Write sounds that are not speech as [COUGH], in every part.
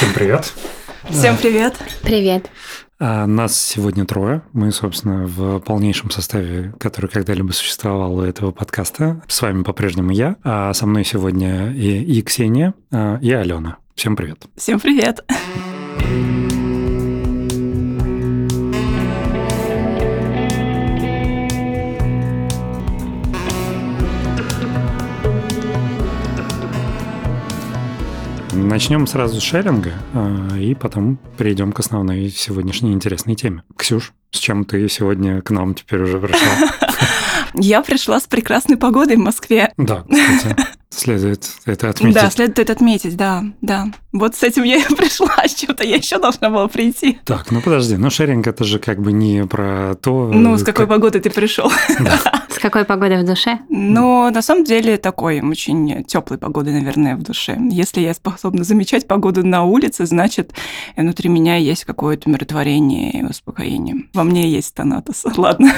Всем привет. Всем привет. Привет. А, нас сегодня трое. Мы, собственно, в полнейшем составе, который когда-либо существовал у этого подкаста. С вами по-прежнему я, а со мной сегодня и, и Ксения, а, и Алена. Всем привет. Всем привет. Начнем сразу с шеринга, а, и потом перейдем к основной сегодняшней интересной теме. Ксюш, с чем ты сегодня к нам теперь уже пришла? [LAUGHS] Я пришла с прекрасной погодой в Москве. Да, кстати, следует это отметить. Да, следует это отметить, да, да. Вот с этим я и [LAUGHS] пришла, с чем-то я еще должна была прийти. Так, ну подожди, ну шеринг это же как бы не про то... Ну, с какой как... погодой ты пришел. [LAUGHS] Да. [LAUGHS] С какой погодой в душе? Ну, на самом деле, такой очень теплой погодой, наверное, в душе. Если я способна замечать погоду на улице, значит, внутри меня есть какое-то умиротворение и успокоение. Во мне есть тонатос. Ладно.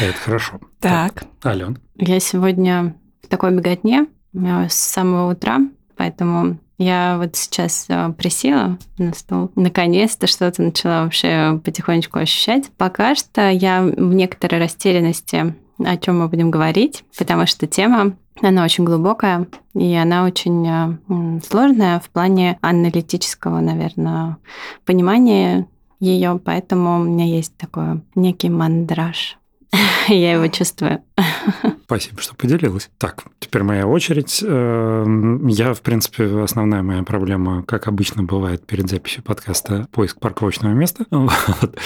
Это хорошо. Так. так. Ален. Я сегодня в такой беготне с самого утра, поэтому я вот сейчас э, присела на стол. Наконец-то что-то начала вообще потихонечку ощущать. Пока что я в некоторой растерянности, о чем мы будем говорить, потому что тема она очень глубокая, и она очень э, сложная в плане аналитического, наверное, понимания ее, поэтому у меня есть такой некий мандраж [LAUGHS] Я его чувствую. [LAUGHS] Спасибо, что поделилась. Так, теперь моя очередь. Эм, я, в принципе, основная моя проблема, как обычно бывает перед записью подкаста, поиск парковочного места. [LAUGHS] Вот.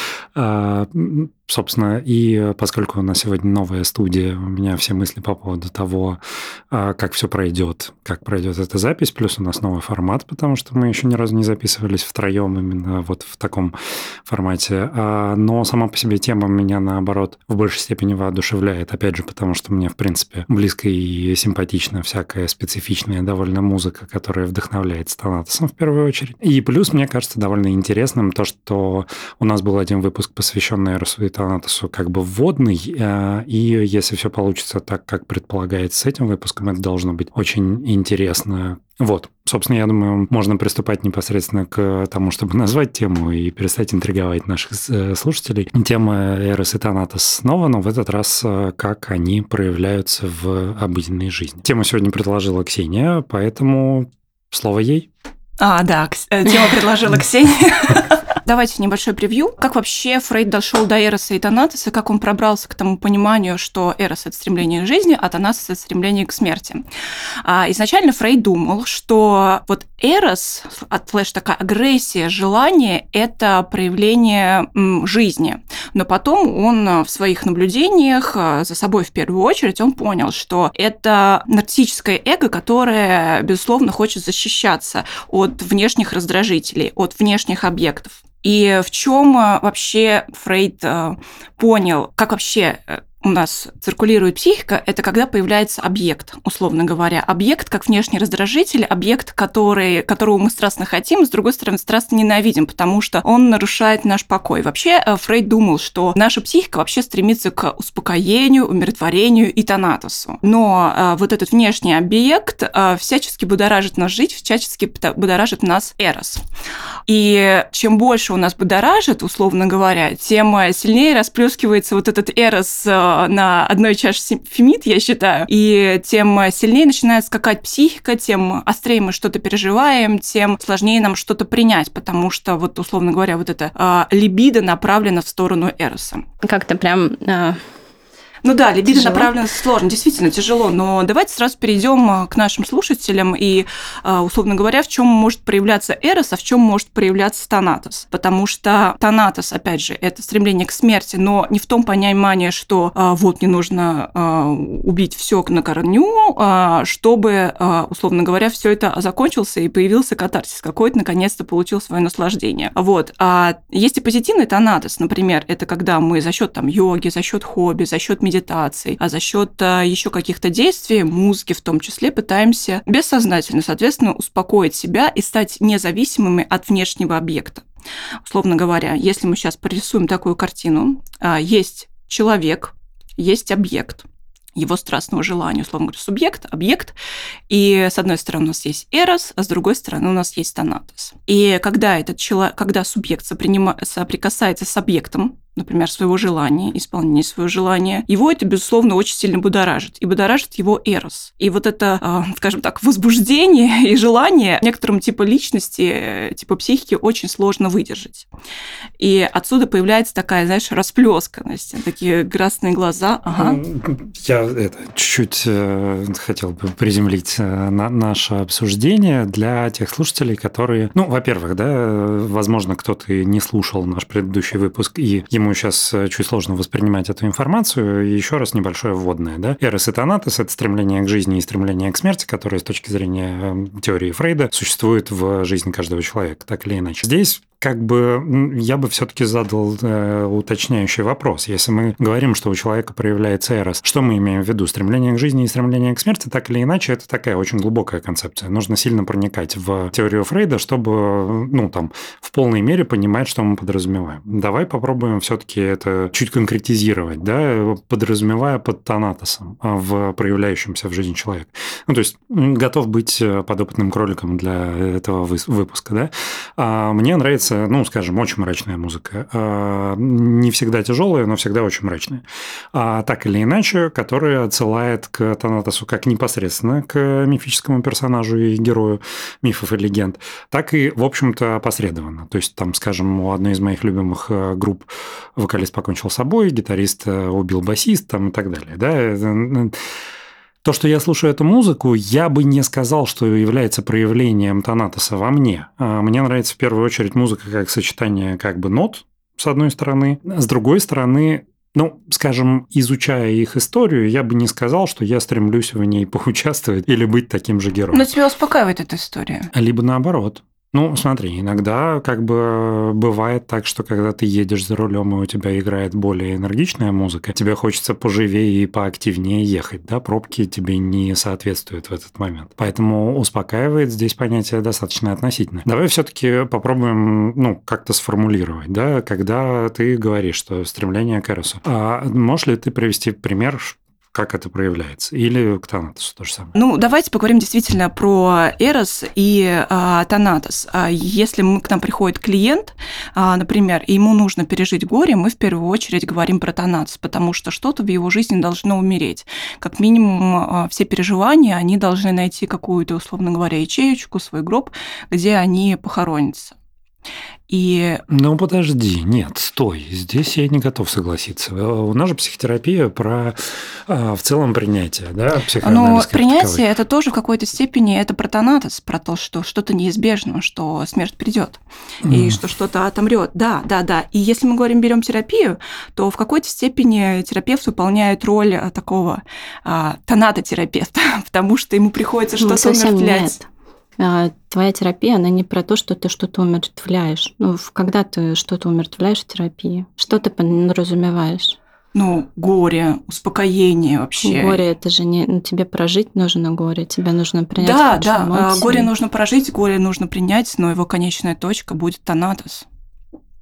Собственно, и поскольку у нас сегодня новая студия, у меня все мысли по поводу того, а, как все пройдет, как пройдет эта запись, плюс у нас новый формат, потому что мы еще ни разу не записывались втроем именно вот в таком формате. А, но сама по себе тема меня, наоборот, в большей степени воодушевляет, опять же, потому что мне, в принципе, близко и симпатична всякая специфичная довольно музыка, которая вдохновляет Станатосом в первую очередь. И плюс, мне кажется, довольно интересным то, что у нас был один выпуск, посвященный и Танатосу, как бы вводный, э, и если все получится так, как предполагается с этим выпуском, это должно быть очень интересно. Вот, собственно, я думаю, можно приступать непосредственно к тому, чтобы [LAUGHS] назвать тему и перестать интриговать наших э, слушателей. Тема Эрос и Танатос снова, но в этот раз э, как они проявляются в обыденной жизни. Тему сегодня предложила Ксения, поэтому слово ей. А, да, тему предложила [LAUGHS] Ксения. [LAUGHS] Давайте небольшой превью. Как вообще Фрейд дошел до Эроса и Танатоса, как он пробрался к тому пониманию, что Эрос – это стремление к жизни, а Танатос – это стремление к смерти. А, изначально Фрейд думал, что вот Эрос, от флеш такая агрессия, желание – это проявление жизни. Но потом он в своих наблюдениях а, за собой в первую очередь, он понял, что это нарциссическое эго, которое, безусловно, хочет защищаться от внешних раздражителей, от внешних объектов. И в чем э, вообще Фрейд э, понял, как вообще э, у нас циркулирует психика, это когда появляется объект, условно говоря. Объект как внешний раздражитель, объект, который, которого мы страстно хотим, с другой стороны, страстно ненавидим, потому что он нарушает наш покой. Вообще, э, Фрейд думал, что наша психика вообще стремится к успокоению, умиротворению и тонатусу. Но э, вот этот внешний объект э, всячески будоражит нас жить, всячески будоражит нас эрос. И чем больше у нас будоражит, условно говоря, тем сильнее расплескивается вот этот эрос э, на одной чаше фемид, я считаю, и тем сильнее начинает скакать психика, тем острее мы что-то переживаем, тем сложнее нам что-то принять, потому что, вот условно говоря, вот это э, либидо направлено в сторону Эроса. Как-то прям э, ну да, либидо тяжело. направлено сложно, действительно тяжело, но давайте сразу перейдем а, к нашим слушателям и, а, условно говоря, в чем может проявляться Эрос, а в чем может проявляться Танатос. Потому что Танатос, опять же, это стремление к смерти, но не в том понимании, что а, вот не нужно убить все на корню, чтобы, условно говоря, все это закончился и появился катарсис какой-то, наконец-то получил свое наслаждение. Вот. А есть и позитивный Танатос, например, это когда мы за счет там йоги, за счет хобби, за счет медитации медитаций, а за счет а, еще каких-то действий, музыки в том числе, пытаемся бессознательно, соответственно, успокоить себя и стать независимыми от внешнего объекта. Условно говоря, если мы сейчас порисуем такую картину, а, есть человек, есть объект, его страстного желания, условно говоря, субъект, объект. И с одной стороны у нас есть эрос, а с другой стороны у нас есть танатос. И когда этот человек, когда субъект соприкасается с объектом, например, своего желания, исполнения своего желания, его это, безусловно, очень сильно будоражит. И будоражит его эрос. И вот это, а, скажем так, возбуждение [LAUGHS] и желание некоторым типа личности, типа психики очень сложно выдержать. И отсюда появляется такая, знаешь, расплесканность, такие красные глаза. Ага. Я это чуть-чуть э, хотел бы приземлить э, на наше обсуждение для тех слушателей, которые, ну, во-первых, да, возможно, кто-то не слушал наш предыдущий выпуск, и ему ему сейчас э, чуть сложно воспринимать эту информацию. Еще раз небольшое вводное. Да? Эрос и Танатос – это стремление к жизни и стремление к смерти, которое с точки зрения эм, теории Фрейда существует в жизни каждого человека, так или иначе. Здесь как бы я бы все-таки задал э, уточняющий вопрос. Если мы говорим, что у человека проявляется эрос, что мы имеем в виду? Стремление к жизни и стремление к смерти, так или иначе, это такая очень глубокая концепция. Нужно сильно проникать в теорию Фрейда, чтобы, ну, там, в полной мере понимать, что мы подразумеваем. Давай попробуем все-таки это чуть конкретизировать, да, подразумевая под тонатосом а, в проявляющемся в жизни человека. Ну, то есть, готов быть э, подопытным кроликом для этого выпуска, да. А мне нравится нравится, ну, скажем, очень мрачная музыка. А, не всегда тяжелая, но всегда очень мрачная. А так или иначе, которая отсылает к Танатосу как непосредственно к мифическому персонажу и герою мифов и легенд, так и, в общем-то, опосредованно. То есть, там, скажем, у одной из моих любимых э, групп вокалист покончил с собой, гитарист э, убил басист там, и так далее. Да? То, что я слушаю эту музыку, я бы не сказал, что является проявлением Танатоса во мне. А, мне нравится в первую очередь музыка как сочетание как бы нот, с одной стороны. С другой стороны, ну, скажем, изучая их историю, я бы не сказал, что я стремлюсь в ней [LAUGHS] поучаствовать или быть таким же героем. Но тебя успокаивает эта история. Либо наоборот. Ну, смотри, иногда как бы бывает так, что когда ты едешь за рулем и у тебя играет более энергичная музыка, тебе хочется поживее и поактивнее ехать, да, пробки тебе не соответствуют в этот момент. Поэтому успокаивает здесь понятие достаточно относительное. Давай все-таки попробуем, ну, как-то сформулировать, да, когда ты говоришь, что стремление к Эросу. А можешь ли ты привести пример, как это проявляется? Или к Танатосу то же самое? Ну, давайте поговорим действительно про Эрос и а, Танатос. А, если мы, к нам приходит клиент, а, например, и ему нужно пережить горе, мы в первую очередь говорим про Танатос, потому что что-то в его жизни должно умереть. Как минимум, а, все переживания, они должны найти какую-то, условно говоря, ячеечку, свой гроб, где они похоронятся. И... Ну, подожди, нет, стой, здесь я не готов согласиться. У нас же психотерапия про а, в целом принятие, да, Но принятие – это тоже в какой-то степени, это про тонатос, про то, что что-то неизбежно, что смерть придет, mm. и что что-то отомрет. Да, да, да. И если мы говорим, берем терапию, то в какой-то степени терапевт выполняет роль а, такого а, тонатотерапевта, [LAUGHS] потому что ему приходится ну, что-то умертвлять. Нет. А, твоя терапия, она не про то, что ты что-то умертвляешь. Ну, когда ты что-то умертвляешь в терапии, что ты подразумеваешь? Ну, горе, успокоение вообще. Горе это же не ну, тебе прожить нужно горе, тебе нужно принять. Да, да, а, эмоции. горе нужно прожить, горе нужно принять, но его конечная точка будет тонатос.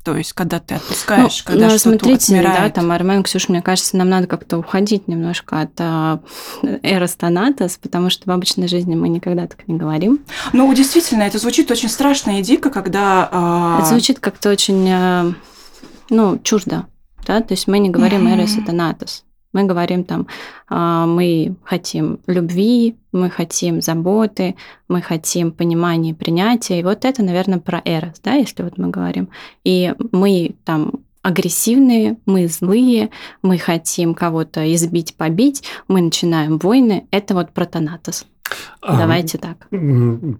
То есть, когда ты отпускаешь, ну, когда ну, что-то смотрите, отмирает. да, там, Армен, Ксюша, мне кажется, нам надо как-то уходить немножко от а, эрос тонатос, потому что в обычной жизни мы никогда так не говорим. Ну, действительно, это звучит очень страшно и дико, когда... А... Это звучит как-то очень, а, ну, чуждо, да, то есть мы не говорим эрос и тонатос. Мы говорим там, а, мы хотим любви, мы хотим заботы, мы хотим понимания и принятия. И вот это, наверное, про эрос, да, если вот мы говорим. И мы там агрессивные, мы злые, мы хотим кого-то избить, побить, мы начинаем войны. Это вот про Давайте так.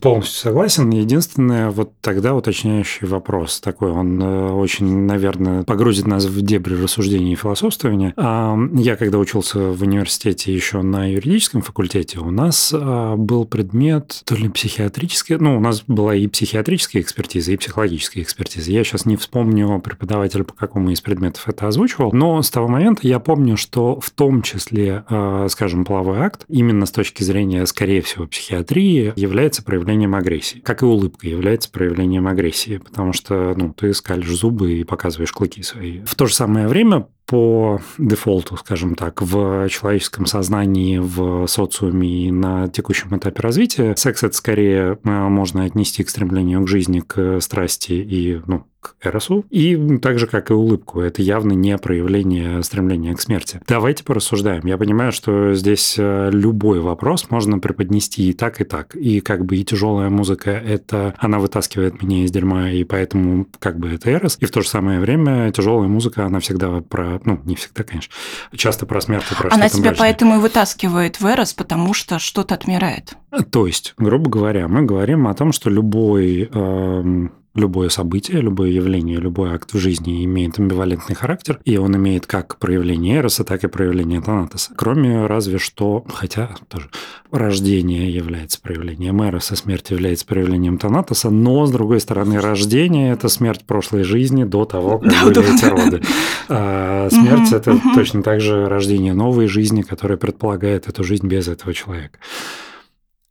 Полностью согласен. Единственное, вот тогда уточняющий вопрос такой, он э, очень, наверное, погрузит нас в дебри рассуждений и философствования. Я, когда учился в университете еще на юридическом факультете, у нас а, был предмет то ли психиатрический, ну, у нас была и психиатрическая экспертиза, и психологическая экспертиза. Я сейчас не вспомню преподавателя, по какому из предметов это озвучивал, но с того момента я помню, что в том числе, а, скажем, половой акт, именно с точки зрения, скорее всего, психиатрии является проявлением агрессии. Как и улыбка является проявлением агрессии, потому что ну, ты скалишь зубы и показываешь клыки свои. В то же самое время по дефолту, скажем так, в человеческом сознании, в социуме и на текущем этапе развития, секс это скорее э, можно отнести к стремлению к жизни, к страсти и ну, к Эросу, и так же, как и улыбку. Это явно не проявление стремления к смерти. Давайте порассуждаем. Я понимаю, что здесь э, любой вопрос можно преподнести и так, и так. И как бы и тяжелая музыка, это она вытаскивает меня из дерьма, и поэтому как бы это Эрос. И в то же самое время тяжелая музыка, она всегда про, ну, не всегда, конечно, часто про смерть и про Она тебя поэтому и вытаскивает в Эрос, потому что что-то отмирает. То есть, грубо говоря, мы говорим о том, что любой э, любое событие, любое явление, любой акт в жизни имеет амбивалентный характер, и он имеет как проявление Эроса, так и проявление Танатоса. Кроме разве что, хотя тоже рождение является проявлением Эроса, смерть является проявлением Танатоса, но, с другой стороны, рождение – это смерть прошлой жизни до того, как да, были да. эти роды. А смерть – это точно так же рождение новой жизни, которая предполагает эту жизнь без этого человека.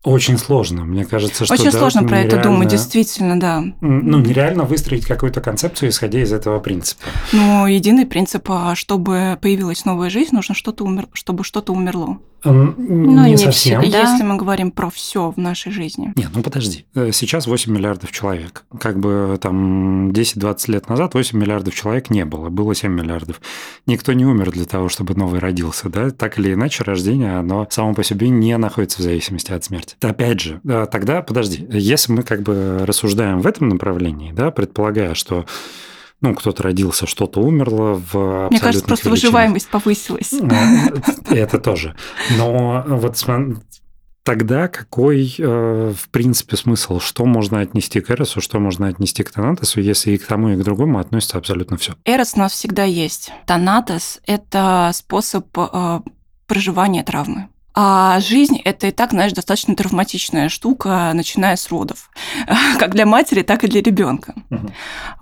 Очень сложно, мне кажется, что очень сложно про это думать, действительно, да. Ну нереально выстроить какую-то концепцию, исходя из этого принципа. Ну единый принцип, а чтобы появилась новая жизнь, нужно что-то умер, чтобы что-то умерло. Ну, не, не совсем. Всегда. Если мы говорим про все в нашей жизни. Нет, ну подожди. Э, сейчас 8 миллиардов человек. Как бы там 10-20 лет назад 8 миллиардов человек не было. Было 7 миллиардов. Никто не умер для того, чтобы новый родился. Да? Так или иначе, рождение, оно само по себе не находится в зависимости от смерти. Опять же, э, тогда, подожди, если мы как бы рассуждаем в этом направлении, да, предполагая, что ну, кто-то родился, что-то умерло в Мне кажется, просто величинах. выживаемость повысилась. Это тоже. Но вот тогда какой, э, в принципе, смысл? Что можно отнести к Эросу, что можно отнести к Танатосу, если и к тому, и к другому относится абсолютно все? Эрос у нас всегда есть. Танатос – это способ э, проживания травмы. А жизнь – это и так, знаешь, достаточно травматичная штука, начиная с родов. [LAUGHS] Как для матери, так и для ребенка. Угу.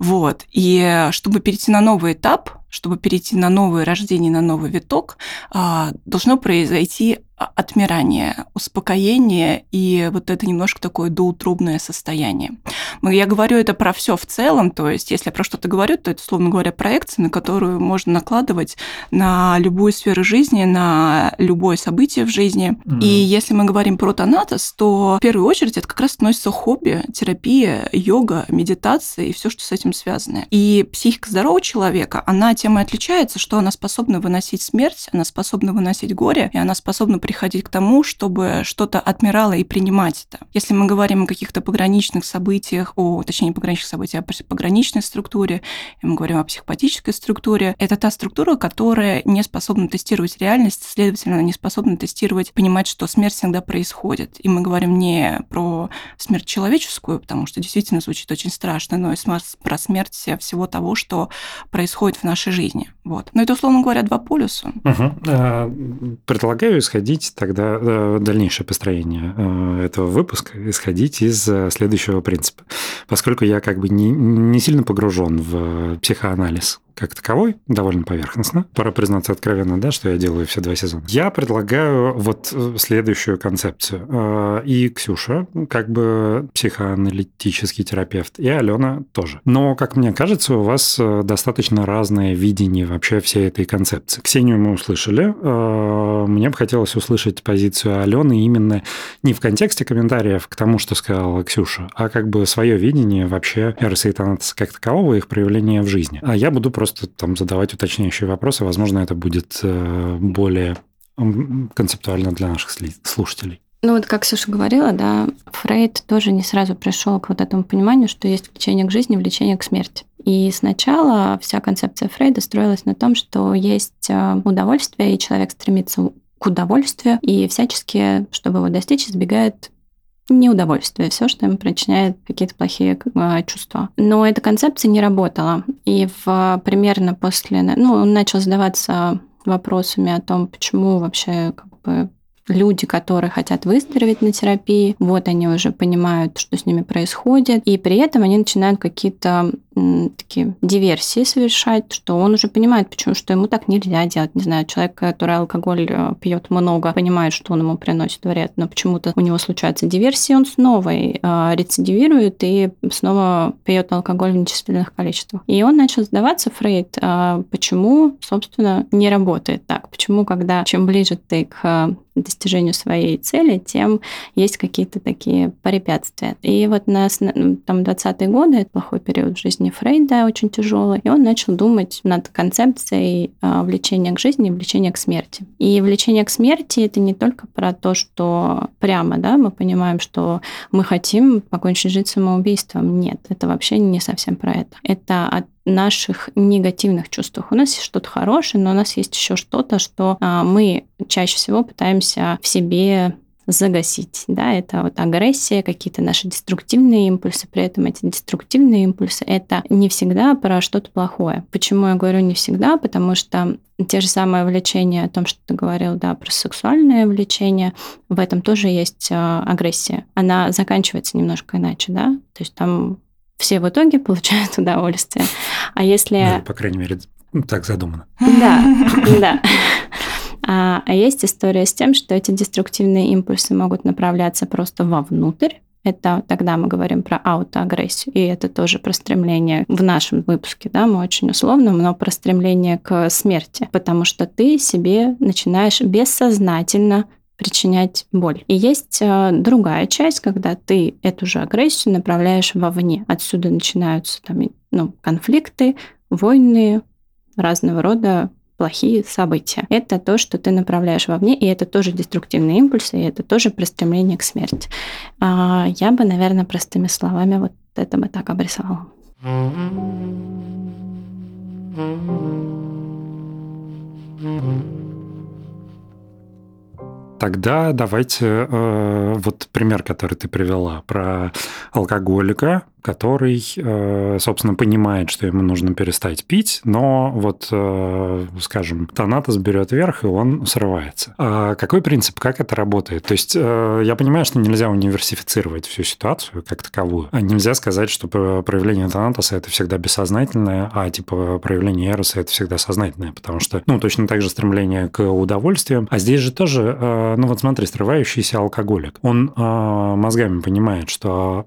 Вот. И чтобы перейти на новый этап, чтобы перейти на новое рождение, на новый виток, а, должно произойти отмирание, успокоение и вот это немножко такое доутробное состояние. Я говорю это про все в целом, то есть если я про что-то говорю, то это, условно говоря, проекция, на которую можно накладывать на любую сферу жизни, на любое событие в жизни. Mm-hmm. И если мы говорим про тонатос, то в первую очередь это как раз относится хобби, терапия, йога, медитация и все, что с этим связано. И психика здорового человека, она тем и отличается, что она способна выносить смерть, она способна выносить горе, и она способна приходить к тому, чтобы что-то отмирало и принимать это. Если мы говорим о каких-то пограничных событиях, о, точнее, не пограничных событиях, а пограничной структуре, мы говорим о психопатической структуре, это та структура, которая не способна тестировать реальность, следовательно, не способна тестировать, понимать, что смерть всегда происходит. И мы говорим не про смерть человеческую, потому что действительно звучит очень страшно, но и про смерть всего того, что происходит в нашей жизни. Вот. Но это, условно говоря, два полюса. Угу. Предлагаю исходить тогда э, дальнейшее построение э, этого выпуска, исходить из э, следующего принципа. Поскольку я как бы не, не сильно погружен в психоанализ как таковой, довольно поверхностно. Пора признаться откровенно, да, что я делаю все два сезона. Я предлагаю вот э, следующую концепцию. Э, и Ксюша, как бы психоаналитический терапевт, и Алена тоже. Но, как мне кажется, у вас э, достаточно разное видение вообще всей этой концепции. Ксению мы услышали. Мне бы хотелось услышать позицию Алены именно не в контексте комментариев к тому, что сказала Ксюша, а как бы свое видение вообще Танатоса как такового, их проявления в жизни. А я буду просто просто там задавать уточняющие вопросы. Возможно, это будет э, более концептуально для наших слушателей. Ну вот, как Саша говорила, да, Фрейд тоже не сразу пришел к вот этому пониманию, что есть влечение к жизни, влечение к смерти. И сначала вся концепция Фрейда строилась на том, что есть э, удовольствие, и человек стремится к удовольствию, и всячески, чтобы его достичь, избегает неудовольствие, все, что им причиняет какие-то плохие чувства. Но эта концепция не работала. И в, примерно после... Ну, он начал задаваться вопросами о том, почему вообще как бы люди, которые хотят выздороветь на терапии, вот они уже понимают, что с ними происходит, и при этом они начинают какие-то такие диверсии совершать, что он уже понимает, почему, что ему так нельзя делать. Не знаю, человек, который алкоголь э, пьет много, понимает, что он ему приносит вред, но почему-то у него случаются диверсии, он снова э, рецидивирует и снова пьет алкоголь в нечисленных количествах. И он начал задаваться, Фрейд, э, почему, собственно, не работает так? Почему, когда чем ближе ты к достижению своей цели, тем есть какие-то такие препятствия. И вот на там 20-е годы, это плохой период в жизни Фрейда, очень тяжелый, и он начал думать над концепцией а, влечения к жизни и влечения к смерти. И влечение к смерти это не только про то, что прямо, да, мы понимаем, что мы хотим покончить жизнь самоубийством. Нет, это вообще не совсем про это. Это от наших негативных чувствах. У нас есть что-то хорошее, но у нас есть еще что-то, что а, мы чаще всего пытаемся в себе загасить. Да, это вот агрессия, какие-то наши деструктивные импульсы. При этом эти деструктивные импульсы – это не всегда про что-то плохое. Почему я говорю не всегда? Потому что те же самые влечения, о том, что ты говорил, да, про сексуальное влечение, в этом тоже есть а, агрессия. Она заканчивается немножко иначе, да, то есть там все в итоге получают [LAUGHS] удовольствие. А если... Ну, по крайней мере, так задумано. Да, [LAUGHS] да. А, а есть история с тем, что эти деструктивные импульсы могут направляться просто вовнутрь, это тогда мы говорим про аутоагрессию, и это тоже про стремление в нашем выпуске, да, мы очень условно, но про стремление к смерти, потому что ты себе начинаешь бессознательно причинять боль. И есть э, другая часть, когда ты эту же агрессию направляешь вовне. Отсюда начинаются там, ну, конфликты, войны, разного рода плохие события. Это то, что ты направляешь вовне, и это тоже деструктивные импульсы, и это тоже про стремление к смерти. А, я бы, наверное, простыми словами вот это бы так обрисовала. Тогда давайте э, вот пример, который ты привела про алкоголика, который, э, собственно, понимает, что ему нужно перестать пить, но вот, э, скажем, Танатос берет верх, и он срывается. А какой принцип, как это работает? То есть э, я понимаю, что нельзя универсифицировать всю ситуацию как таковую. А нельзя сказать, что проявление Танатоса – это всегда бессознательное, а типа проявление Эроса – это всегда сознательное, потому что, ну, точно так же стремление к удовольствиям. А здесь же тоже, ну вот смотри, срывающийся алкоголик. Он мозгами понимает, что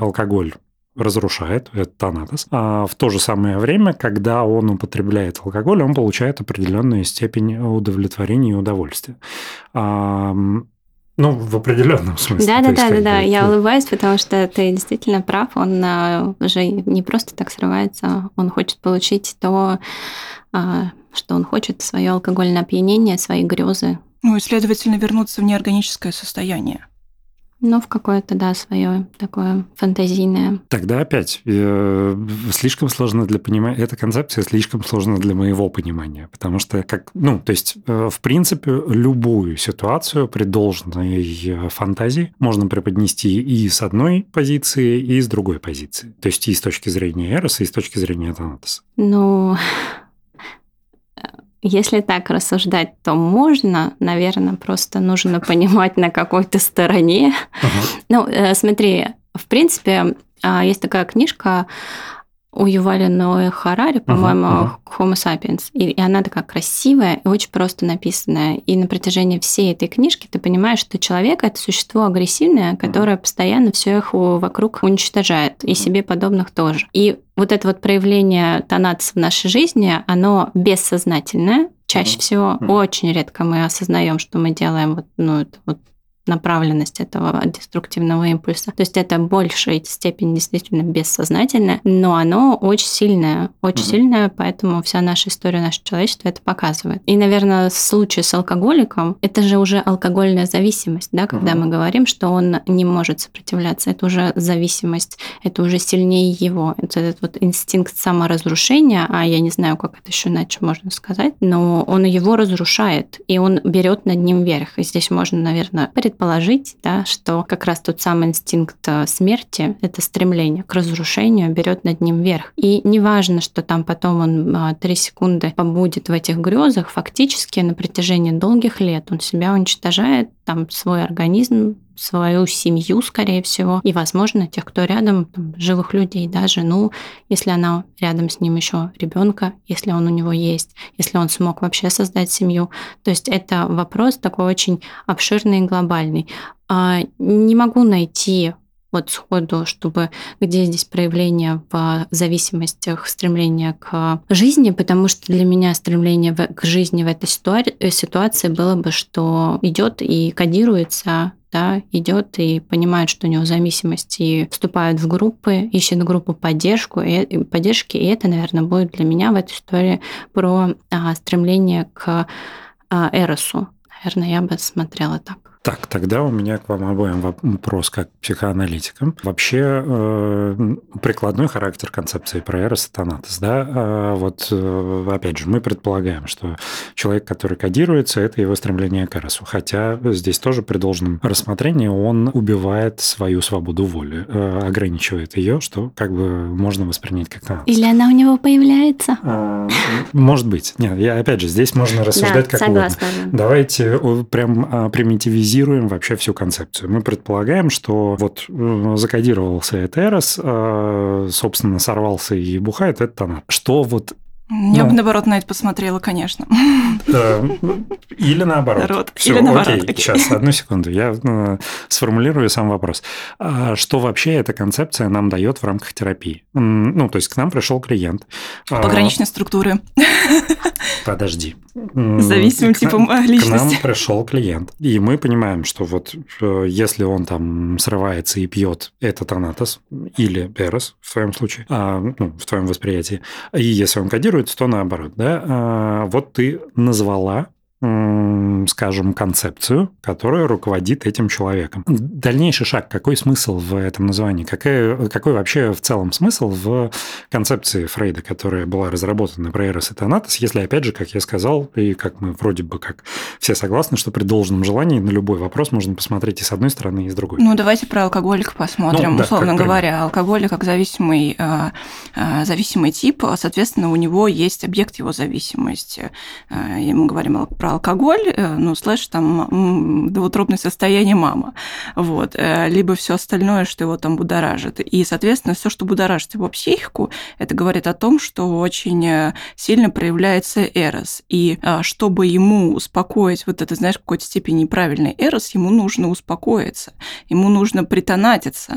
алкоголь разрушает, это тонатос. А в то же самое время, когда он употребляет алкоголь, он получает определенную степень удовлетворения и удовольствия. А, ну, в определенном смысле. Да, да, да, да, да. Я улыбаюсь, потому что ты действительно прав. Он а, уже не просто так срывается, он хочет получить то, а, что он хочет, свое алкогольное опьянение, свои грезы. Ну и, следовательно, вернуться в неорганическое состояние но в какое-то, да, свое такое фантазийное. Тогда опять э, слишком сложно для понимания, эта концепция слишком сложна для моего понимания, потому что, как, ну, то есть, э, в принципе, любую ситуацию при должной э, фантазии можно преподнести и с одной позиции, и с другой позиции. То есть, и с точки зрения Эроса, и с точки зрения Танатоса. Ну, если так рассуждать, то можно, наверное, просто нужно [LAUGHS] понимать на какой-то стороне. Uh-huh. Ну, э, смотри, в принципе, а, есть такая книжка у Ювали Ноэ Харари, по-моему, uh-huh, uh-huh. Homo sapiens. И, и она такая красивая и очень просто написанная. И на протяжении всей этой книжки ты понимаешь, что человек это существо агрессивное, которое uh-huh. постоянно все их вокруг уничтожает, и себе подобных тоже. И вот это вот проявление тонации в нашей жизни, оно бессознательное. Чаще uh-huh. всего uh-huh. очень редко мы осознаем, что мы делаем вот, ну, это вот направленность этого деструктивного импульса. То есть это большая степень действительно бессознательная, но оно очень сильное, очень угу. сильное, поэтому вся наша история, наше человечество это показывает. И, наверное, в случае с алкоголиком, это же уже алкогольная зависимость, да, когда угу. мы говорим, что он не может сопротивляться, это уже зависимость, это уже сильнее его. Это этот вот инстинкт саморазрушения, а я не знаю, как это еще иначе можно сказать, но он его разрушает, и он берет над ним верх. И здесь можно, наверное, предположить, да, что как раз тот самый инстинкт э, смерти, это стремление к разрушению берет над ним верх. И неважно, что там потом он а, три секунды побудет в этих грезах, фактически на протяжении долгих лет он себя уничтожает, там свой организм, свою семью, скорее всего, и, возможно, тех, кто рядом, там, живых людей, да, жену, если она рядом с ним еще ребенка, если он у него есть, если он смог вообще создать семью. То есть это вопрос такой очень обширный и глобальный. А, не могу найти вот сходу, чтобы где здесь проявление в зависимостях, стремление к жизни, потому что для меня стремление к жизни в этой ситуации было бы, что идет и кодируется да, идет и понимает, что у него зависимость, и вступает в группы, ищет группу поддержку, и, поддержки, и это, наверное, будет для меня в этой истории про а, стремление к а, Эросу. Наверное, я бы смотрела так. Так, тогда у меня к вам обоим вопрос как психоаналитикам. Вообще э, прикладной характер концепции про Эрос и Танатос, да? А вот, э, опять же, мы предполагаем, что человек, который кодируется, это его стремление к Эросу. Хотя здесь тоже при должном рассмотрении он убивает свою свободу воли, э, ограничивает ее, что как бы можно воспринять как Танатос. Или она у него появляется? А, может быть. Нет, я опять же, здесь можно рассуждать да, как согласна. угодно. Давайте прям а, анализируем вообще всю концепцию. Мы предполагаем, что вот э, закодировался Этерос, собственно, сорвался и бухает, это тонат. Что вот я ну, бы наоборот на это посмотрела, конечно. Или наоборот. Народ. Все, Или наоборот. Окей, окей, сейчас, одну секунду. Я э, сформулирую сам вопрос. А что вообще эта концепция нам дает в рамках терапии? Ну, то есть к нам пришел клиент. А, Пограничной структуры. Подожди. Зависимым типом личности. К нам пришел клиент. И мы понимаем, что вот э, если он там срывается и пьет, это тонатос или эрос в твоем случае, а, ну, в твоем восприятии. И если он кодирует, мотивирует, то наоборот. Да? А, вот ты назвала скажем, концепцию, которая руководит этим человеком. Дальнейший шаг, какой смысл в этом названии? Какой, какой вообще в целом смысл в концепции Фрейда, которая была разработана про Эрос и Танатос, если, опять же, как я сказал, и как мы вроде бы как все согласны, что при должном желании на любой вопрос можно посмотреть и с одной стороны, и с другой. Ну, давайте про алкоголика посмотрим. Ну, да, Условно говоря, алкоголик как зависимый, э, э, зависимый тип, соответственно, у него есть объект его зависимости. Э, и мы говорим про алкоголь, э, ну, слэш, там, доутробное состояние мама, вот, э, либо все остальное, что его там будоражит. И, соответственно, все, что будоражит его психику, это говорит о том, что очень э, сильно проявляется эрос. И чтобы ему успокоить вот это, знаешь, в какой-то степени неправильный эрос, ему нужно успокоиться, ему нужно притонатиться,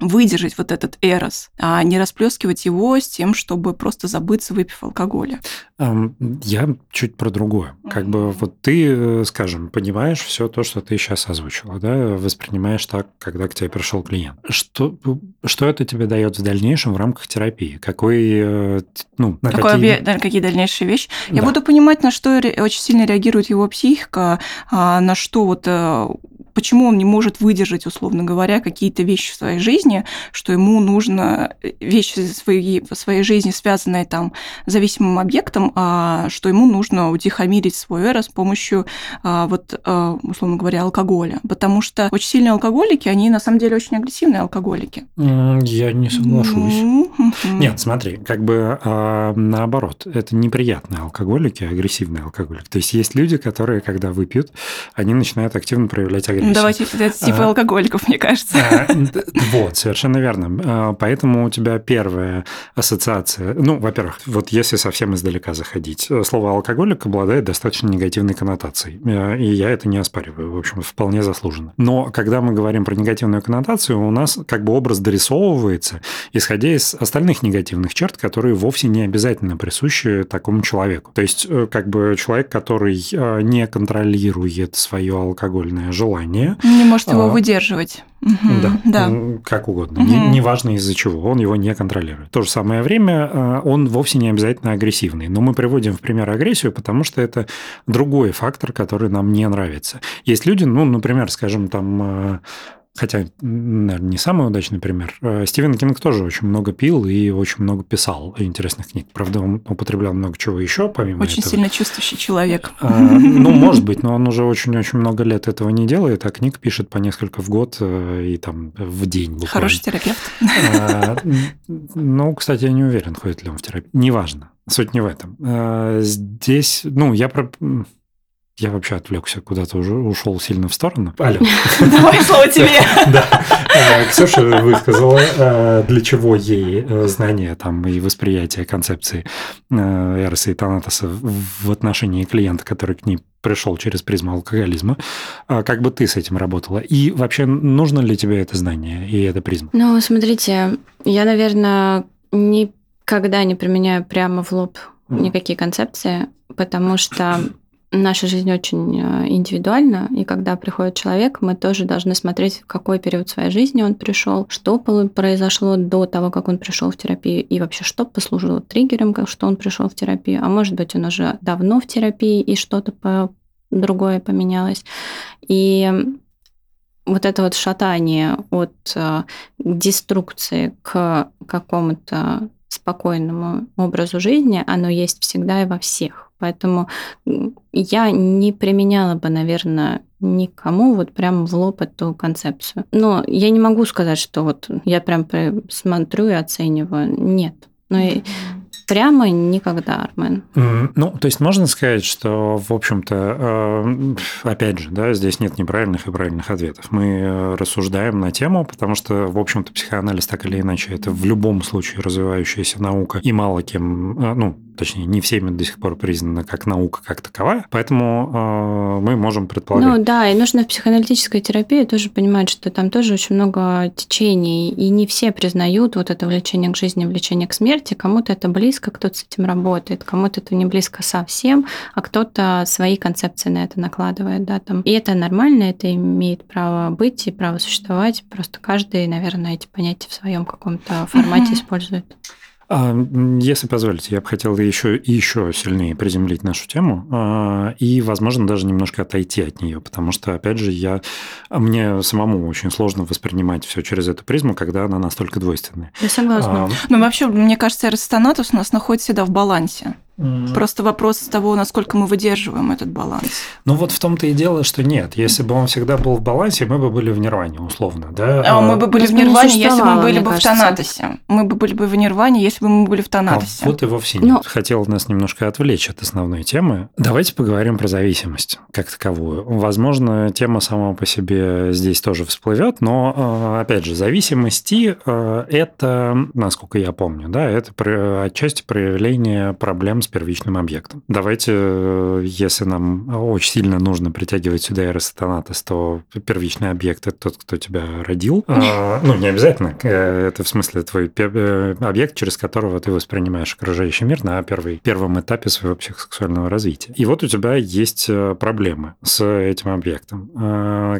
выдержать вот этот эрос, а не расплескивать его с тем, чтобы просто забыться, выпив алкоголя. Я чуть про другое. Как бы вот ты, э, скажем, понимаешь все то, что ты сейчас озвучила, да, воспринимаешь так, когда к тебе пришел клиент. Что, что это тебе дает в дальнейшем в рамках терапии? Какой, э, ну, на Какое какие... Обе... какие дальнейшие вещи? Да. Я буду понимать, на что очень сильно реагирует его психика, а на что вот э, почему он не может выдержать, условно говоря, какие-то вещи в своей жизни, что ему нужно э, вещи своей, в своей жизни, связанные там с зависимым объектом, а что ему нужно утихомирить свой эро с помощью, а, вот, а, условно говоря, алкоголя. Потому что очень сильные алкоголики, они на самом деле очень агрессивные алкоголики. Я не соглашусь. Mm-hmm. Нет, смотри, как бы а, наоборот, это неприятные алкоголики, агрессивные алкоголики. То есть есть люди, которые, когда выпьют, они начинают активно проявлять агрессию Давайте это типа а, алкоголиков, мне кажется. А, [LAUGHS] вот, совершенно верно. А, поэтому у тебя первая ассоциация, ну, во-первых, вот если совсем издалека заходить, слово алкоголик обладает достаточно негативной коннотацией, и я это не оспариваю, в общем, вполне заслуженно. Но когда мы говорим про негативную коннотацию, у нас как бы образ дорисовывается, исходя из остальных негативных черт, которые вовсе не обязательно присущи такому человеку. То есть, э, как бы человек, который э, не контролирует свое алкогольное желание, желание. Не может его а, выдерживать. Да, да. как угодно. Угу. Не, неважно из-за чего, он его не контролирует. В то же самое время а, он вовсе не обязательно агрессивный. Но мы приводим в пример агрессию, потому что это другой фактор, который нам не нравится. Есть люди, ну, например, скажем, там а, хотя, наверное, не самый удачный пример. Э, Стивен Кинг тоже очень много пил и очень много писал интересных книг. Правда, он употреблял много чего еще, помимо очень этого. сильно чувствующий человек. А, ну, может быть, но он уже очень-очень много лет этого не делает, а книг пишет по несколько в год э, и там в день. Буквально. Хороший терапевт. А, ну, кстати, я не уверен, ходит ли он в терапию. Неважно. Суть не в этом. А, здесь, ну, я про Я вообще отвлекся, куда-то уже ушел сильно в сторону. Алло. Давай слово тебе. Да. Э, [LAUGHS] Ксюша высказала, э, для чего ей э, знание там и восприятие концепции Эроса и Танатоса в отношении клиента, который к ней пришел через призму алкоголизма. А как бы ты с этим работала? И вообще, нужно ли тебе это знание и эта призма? Ну, смотрите, я, наверное, никогда не применяю прямо в лоб никакие концепции, потому что наша жизнь очень э, индивидуальна, и когда приходит человек, мы тоже должны смотреть, в какой период своей жизни он пришел, что произошло до того, как он пришел в терапию, и вообще что послужило триггером, что он пришел в терапию, а может быть, он уже давно в терапии, и что-то по другое поменялось. И вот это вот шатание от э, деструкции к какому-то спокойному образу жизни, оно есть всегда и во всех. Поэтому я не применяла бы, наверное, никому вот прям в лоб эту концепцию. Но я не могу сказать, что вот я прям смотрю и оцениваю. Нет. Но mm-hmm. Прямо никогда, Армен. Ну, то есть можно сказать, что, в общем-то, э, опять же, да, здесь нет неправильных и правильных ответов. Мы э, рассуждаем на тему, потому что, в общем-то, психоанализ так или иначе это в любом случае развивающаяся наука и мало кем, э, ну, точнее, не всеми до сих пор признана как наука как таковая, поэтому э, мы можем предполагать. Ну да, и нужно в психоаналитической терапии тоже понимать, что там тоже очень много течений, и не все признают вот это влечение к жизни, влечение к смерти, кому-то это близко, кто-то с этим работает, кому-то это не близко совсем, а кто-то свои концепции на это накладывает, да, там. И это нормально, это имеет право быть и право существовать, просто каждый, наверное, эти понятия в своем каком-то формате угу. использует. А, если позволите, я бы хотел еще, еще сильнее приземлить нашу тему а, и, возможно, даже немножко отойти от нее, потому что, опять же, я, мне самому очень сложно воспринимать все через эту призму, когда она настолько двойственная. Я согласна. А, Но ну, вообще, мне кажется, Аристонатус у нас находится всегда в балансе. Просто вопрос того, насколько мы выдерживаем этот баланс. Ну вот в том-то и дело, что нет. Если бы он всегда был в балансе, мы бы были в нирване, условно, да? А мы бы были в нирване, если бы мы были бы в тонатосе. Мы бы были бы в нирване, если бы мы были в тонатосе. А вот и вовсе нет. Но... Хотел нас немножко отвлечь от основной темы. Давайте поговорим про зависимость как таковую. Возможно, тема сама по себе здесь тоже всплывет, но, э, опять же, зависимости э, – это, насколько я помню, да, это отчасти проявление проблем с первичным объектом. Давайте, э, если нам очень сильно нужно притягивать сюда эросатонатос, то первичный объект – это тот, кто тебя родил. А, ну, не обязательно. Э, это в смысле твой э, объект, через которого ты воспринимаешь окружающий мир на первый, первом этапе своего психосексуального развития. И вот у тебя есть проблемы с этим объектом,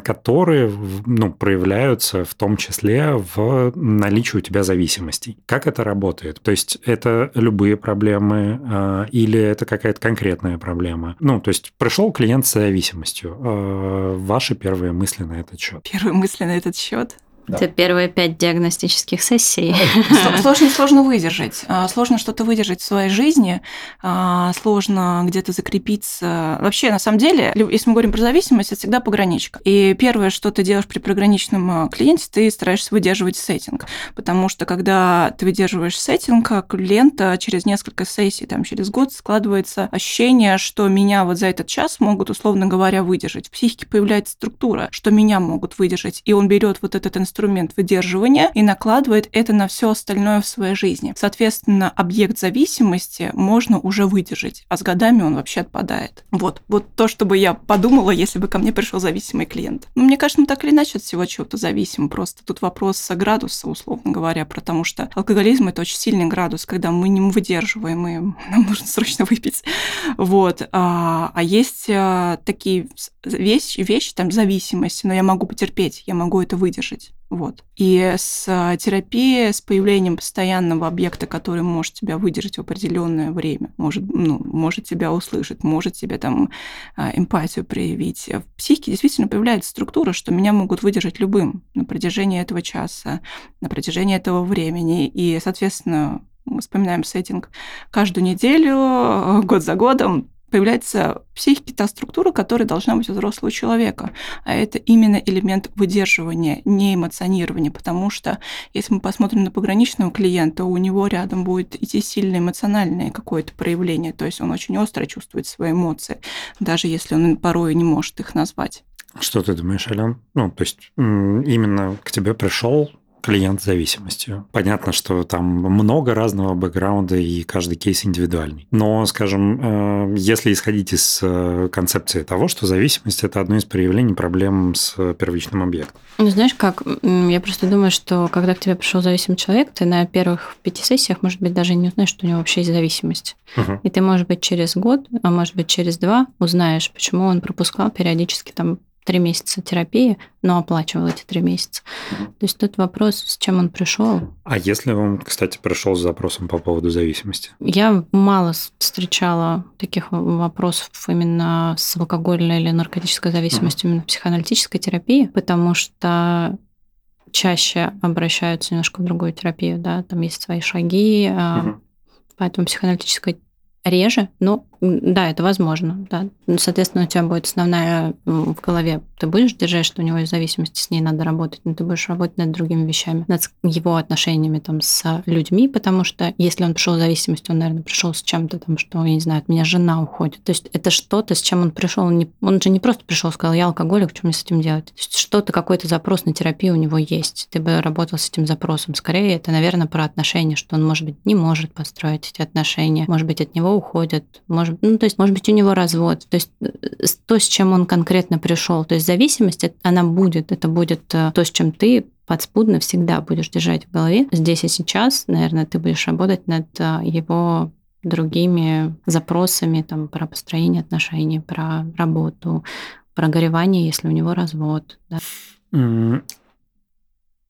которые ну, проявляются в том числе в наличии у тебя зависимостей. Как это работает? То есть это любые проблемы, или это какая-то конкретная проблема? Ну, то есть пришел клиент с зависимостью. Э, ваши первые мысли на этот счет? Первые мысли на этот счет? Да. Это первые пять диагностических сессий. [LAUGHS] Сложно, сложно выдержать. А, сложно что-то выдержать в своей жизни. А, сложно где-то закрепиться. Вообще, на самом деле, если мы говорим про зависимость, это всегда пограничка. И первое, что ты делаешь при пограничном а, клиенте, ты стараешься выдерживать сеттинг. Потому что когда ты выдерживаешь сеттинг, клиента через несколько сессий, там, через год складывается ощущение, что меня вот за этот час могут, условно говоря, выдержать. В психике появляется структура, что меня могут выдержать. И он берет вот этот инструмент инструмент выдерживания и накладывает это на все остальное в своей жизни. Соответственно, объект зависимости можно уже выдержать, а с годами он вообще отпадает. Вот, вот то, что бы я подумала, если бы ко мне пришел зависимый клиент. Ну, мне кажется, мы так или иначе от всего чего-то зависим. Просто тут вопрос градуса, условно говоря, потому что алкоголизм это очень сильный градус, когда мы не выдерживаем, и нам нужно срочно выпить. Вот. А, а есть а, такие вещи, вещи, там, зависимости, но я могу потерпеть, я могу это выдержать. Вот. И с а, терапией, с появлением постоянного объекта, который может тебя выдержать в определенное время, может, ну, может тебя услышать, может тебе там а, эмпатию проявить. В психике действительно появляется структура, что меня могут выдержать любым на протяжении этого часа, на протяжении этого времени. И, соответственно, мы вспоминаем сеттинг каждую неделю, год за годом, появляется в та структура, которая должна быть у взрослого человека. А это именно элемент выдерживания, не эмоционирования, потому что если мы посмотрим на пограничного клиента, у него рядом будет идти сильное эмоциональное какое-то проявление, то есть он очень остро чувствует свои эмоции, даже если он порой не может их назвать. Что ты думаешь, Ален? Ну, то есть именно к тебе пришел клиент зависимостью. Понятно, что там много разного бэкграунда и каждый кейс индивидуальный. Но, скажем, э, если исходить из э, концепции того, что зависимость – это одно из проявлений проблем с первичным объектом. Ну, знаешь как, я просто думаю, что когда к тебе пришел зависимый человек, ты на первых пяти сессиях, может быть, даже не узнаешь, что у него вообще есть зависимость. Угу. И ты, может быть, через год, а может быть, через два узнаешь, почему он пропускал периодически там три месяца терапии, но оплачивал эти три месяца. То есть тут вопрос, с чем он пришел. А если он, кстати, пришел с запросом по поводу зависимости? Я мало встречала таких вопросов именно с алкогольной или наркотической зависимостью, mm именно психоаналитической терапии, потому что чаще обращаются немножко в другую терапию, да, там есть свои шаги, mm поэтому психоаналитическая реже, но да, это возможно, да. Ну, соответственно, у тебя будет основная в голове, ты будешь держать, что у него есть зависимость, с ней надо работать, но ты будешь работать над другими вещами, над его отношениями там с людьми, потому что если он пришел в зависимость, он, наверное, пришел с чем-то там, что, я не знаю, от меня жена уходит. То есть это что-то, с чем он пришел, он, он же не просто пришел, сказал, я алкоголик, что мне с этим делать? Что-то, какой-то запрос на терапию у него есть. Ты бы работал с этим запросом. Скорее, это, наверное, про отношения, что он, может быть, не может построить эти отношения, может быть, от него уходят, может ну, то есть, может быть, у него развод, то есть э, то, с чем он конкретно пришел, то есть зависимость, она будет, это будет э, то, с чем ты подспудно всегда будешь держать в голове. Здесь и сейчас, наверное, ты будешь работать над э, его другими запросами там, про построение отношений, про работу, про горевание, если у него развод. Да.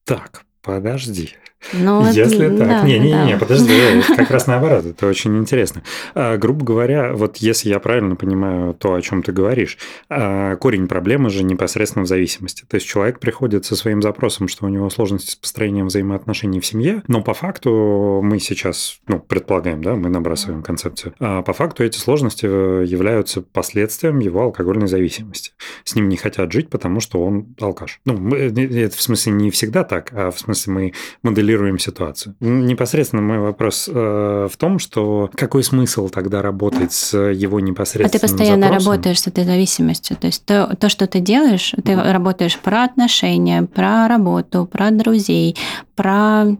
Так, подожди. Ну, [LAUGHS] Если это, так. Да, не, не, да. не, подожди, [LAUGHS] как раз наоборот, это очень интересно. А, грубо говоря, вот если я правильно понимаю то, о чем ты говоришь, а, корень проблемы же непосредственно в зависимости. То есть человек приходит со своим запросом, что у него сложности с построением взаимоотношений в семье, но по факту мы сейчас, ну, предполагаем, да, мы набрасываем концепцию, а по факту эти сложности э, являются последствием его алкогольной зависимости. С ним не хотят жить, потому что он алкаш. Ну, э, это в смысле не всегда так, а в смысле мы моделируем моделируем ситуацию. Непосредственно мой вопрос э, в том, что какой смысл тогда работать с его непосредственным А ты постоянно запросом? работаешь с этой зависимостью. То есть то, то что ты делаешь, ты mm. работаешь про отношения, про работу, про друзей, про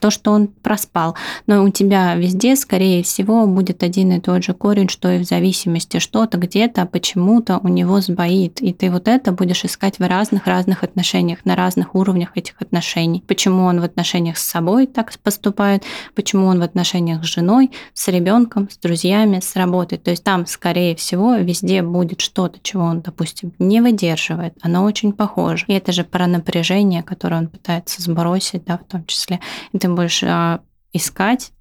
то, что он проспал. Но у тебя везде, скорее всего, будет один и тот же корень, что и в зависимости. Что-то где-то почему-то у него сбоит. И ты вот это будешь искать в разных-разных отношениях, на разных уровнях этих отношений. Почему он в отношениях с собой так поступает, почему он в отношениях с женой, с ребенком, с друзьями, с работой. То есть там, скорее всего, везде будет что-то, чего он, допустим, не выдерживает. Оно очень похоже. И это же про напряжение, которое он пытается сбросить, да, в том числе и ты будешь а, искать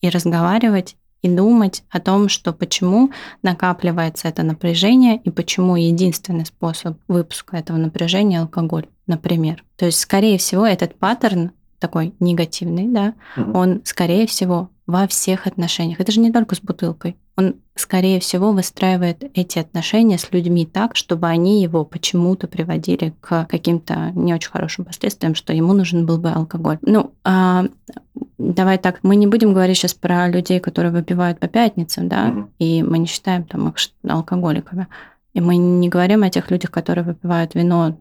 и разговаривать и думать о том, что почему накапливается это напряжение и почему единственный способ выпуска этого напряжения алкоголь, например. То есть, скорее всего, этот паттерн такой негативный, да, угу. он, скорее всего, во всех отношениях. Это же не только с бутылкой. Он, скорее всего, выстраивает эти отношения с людьми так, чтобы они его почему-то приводили к каким-то не очень хорошим последствиям, что ему нужен был бы алкоголь. Ну, а, давай так, мы не будем говорить сейчас про людей, которые выпивают по пятницам, да, mm и мы не считаем там их алкоголиками. И мы не говорим о тех людях, которые выпивают вино,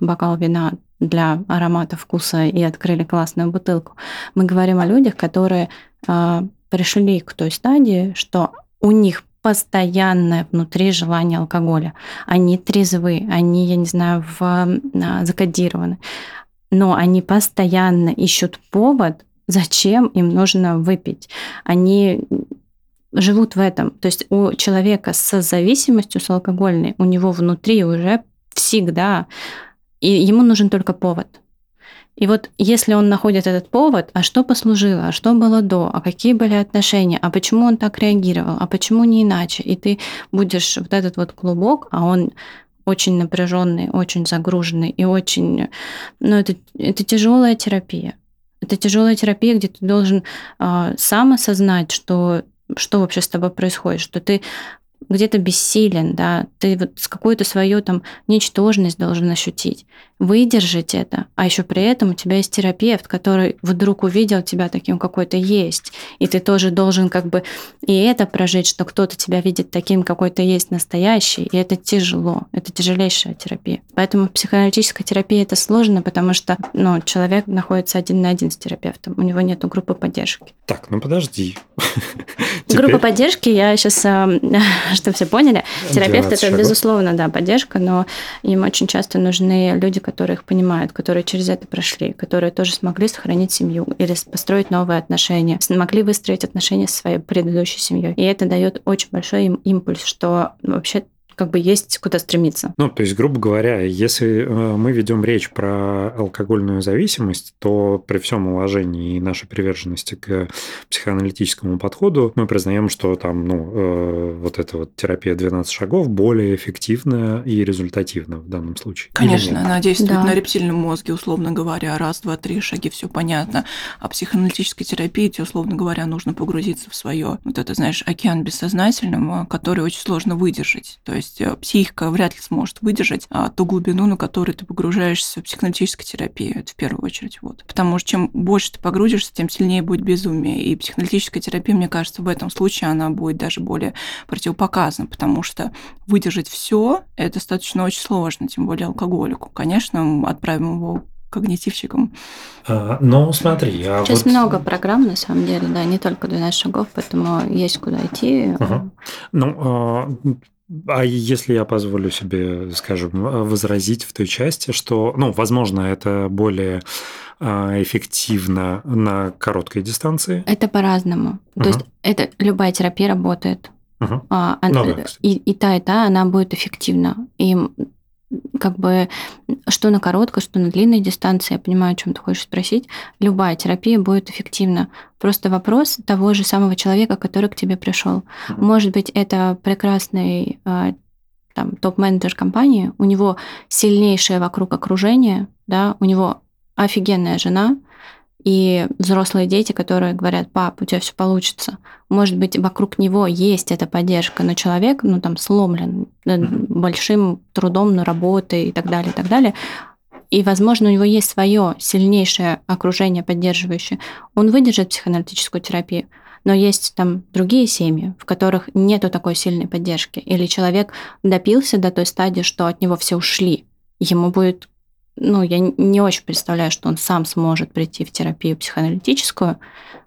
бокал вина для аромата, вкуса и открыли классную бутылку. Мы говорим о людях, которые э, пришли к той стадии, что у них постоянное внутри желание алкоголя. Они трезвы, они, я не знаю, в, а, закодированы. Но они постоянно ищут повод, зачем им нужно выпить. Они живут в этом. То есть у человека с зависимостью, с алкогольной, у него внутри уже всегда и ему нужен только повод. И вот если он находит этот повод, а что послужило, а что было до, а какие были отношения, а почему он так реагировал, а почему не иначе, и ты будешь вот этот вот клубок, а он очень напряженный, очень загруженный и очень, ну это это тяжелая терапия. Это тяжелая терапия, где ты должен э, сам осознать, что что вообще с тобой происходит, что ты где-то бессилен, да, ты вот с какую-то свою там ничтожность должен ощутить, выдержать это, а еще при этом у тебя есть терапевт, который вдруг увидел тебя таким, какой то есть, и ты тоже должен как бы и это прожить, что кто-то тебя видит таким, какой то есть настоящий, и это тяжело, это тяжелейшая терапия. Поэтому психоаналитическая терапия это сложно, потому что ну, человек находится один на один с терапевтом, у него нет группы поддержки. Так, ну подожди. Группа поддержки, я сейчас, чтобы все поняли, терапевт это безусловно, да, поддержка, но им очень часто нужны люди, которые их понимают, которые через это прошли, которые тоже смогли сохранить семью или построить новые отношения, смогли выстроить отношения со своей предыдущей семьей. И это дает очень большой им импульс, что вообще как бы есть куда стремиться. Ну, то есть, грубо говоря, если э, мы ведем речь про алкогольную зависимость, то при всем уважении и нашей приверженности к психоаналитическому подходу мы признаем, что там, ну, э, вот эта вот терапия 12 шагов более эффективна и результативна в данном случае. Конечно, она действует да. на рептильном мозге, условно говоря, раз, два, три шаги, все понятно. А психоаналитической терапии, тебе, условно говоря, нужно погрузиться в свое, вот это, знаешь, океан бессознательного, который очень сложно выдержать. То есть есть э, психика вряд ли сможет выдержать а, ту глубину, на которую ты погружаешься в психоаналитическую терапию. Это в первую очередь. Вот. Потому что чем больше ты погрузишься, тем сильнее будет безумие. И психоаналитическая терапия, мне кажется, в этом случае она будет даже более противопоказана, потому что выдержать все это достаточно очень сложно, тем более алкоголику. Конечно, отправим его когнитивщиком. А, ну, смотри, а Сейчас вот... много программ, на самом деле, да, не только 12 шагов, поэтому есть куда идти. Угу. Ну, а, а если я позволю себе, скажем, возразить в той части, что, ну, возможно, это более а, эффективно на короткой дистанции? Это по-разному. Угу. То есть это любая терапия работает. Угу. А, ну, да, и, и та, и та, она будет эффективна. И как бы что на короткой, что на длинной дистанции, я понимаю, о чем ты хочешь спросить, любая терапия будет эффективна. Просто вопрос того же самого человека, который к тебе пришел. Mm-hmm. Может быть, это прекрасный а, там, топ-менеджер компании, у него сильнейшее вокруг окружение, да, у него офигенная жена, и взрослые дети, которые говорят, пап, у тебя все получится. Может быть, вокруг него есть эта поддержка, но человек, ну, там, сломлен mm-hmm. большим трудом на работе и так далее, и так далее. И, возможно, у него есть свое сильнейшее окружение поддерживающее. Он выдержит психоаналитическую терапию. Но есть там другие семьи, в которых нету такой сильной поддержки. Или человек допился до той стадии, что от него все ушли. Ему будет ну, я не очень представляю, что он сам сможет прийти в терапию психоаналитическую,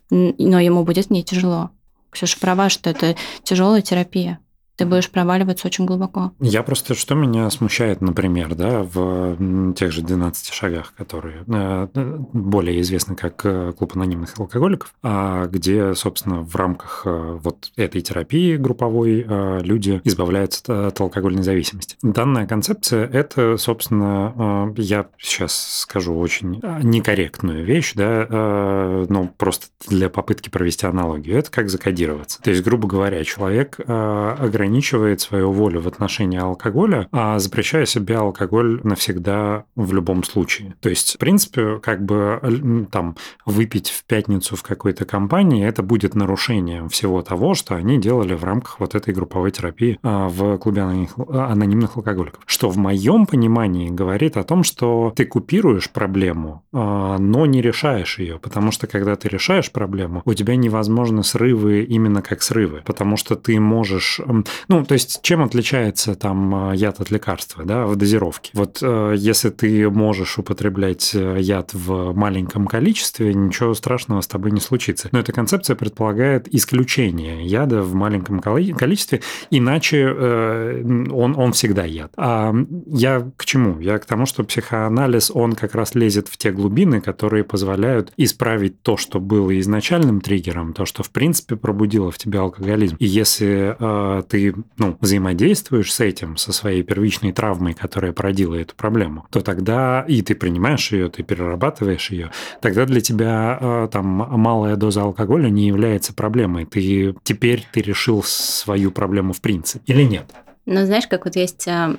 но ему будет не тяжело. Ксюша права, что это тяжелая терапия ты будешь проваливаться очень глубоко. Я просто, что меня смущает, например, да, в тех же 12 шагах, которые э, более известны как э, клуб анонимных алкоголиков, а где, собственно, в рамках э, вот этой терапии групповой люди избавляются от алкогольной зависимости. Данная концепция – это, собственно, я сейчас скажу очень некорректную вещь, да, но просто для попытки провести аналогию. Это как закодироваться. То есть, грубо говоря, человек ограничивает ограничивает свою волю в отношении алкоголя, а запрещая себе алкоголь навсегда в любом случае. То есть, в принципе, как бы там выпить в пятницу в какой-то компании, это будет нарушением всего того, что они делали в рамках вот этой групповой терапии а, в клубе анонимных алкоголиков. Что в моем понимании говорит о том, что ты купируешь проблему, а, но не решаешь ее, потому что когда ты решаешь проблему, у тебя невозможны срывы именно как срывы, потому что ты можешь... Ну, то есть, чем отличается там э, яд от лекарства, да, в дозировке? Вот э, если ты можешь употреблять э, яд в маленьком количестве, ничего страшного с тобой не случится. Но эта концепция предполагает исключение яда в маленьком количестве, иначе он, он всегда яд. А я к чему? Я к тому, что психоанализ, он как раз лезет в те глубины, которые позволяют исправить то, что было изначальным триггером, то, что в принципе пробудило в тебе алкоголизм. И если э, ты ну, взаимодействуешь с этим, со своей первичной травмой, которая породила эту проблему, то тогда и ты принимаешь ее, ты перерабатываешь ее, тогда для тебя э, там малая доза алкоголя не является проблемой. Ты теперь ты решил свою проблему в принципе или нет? Ну, знаешь, как вот есть э,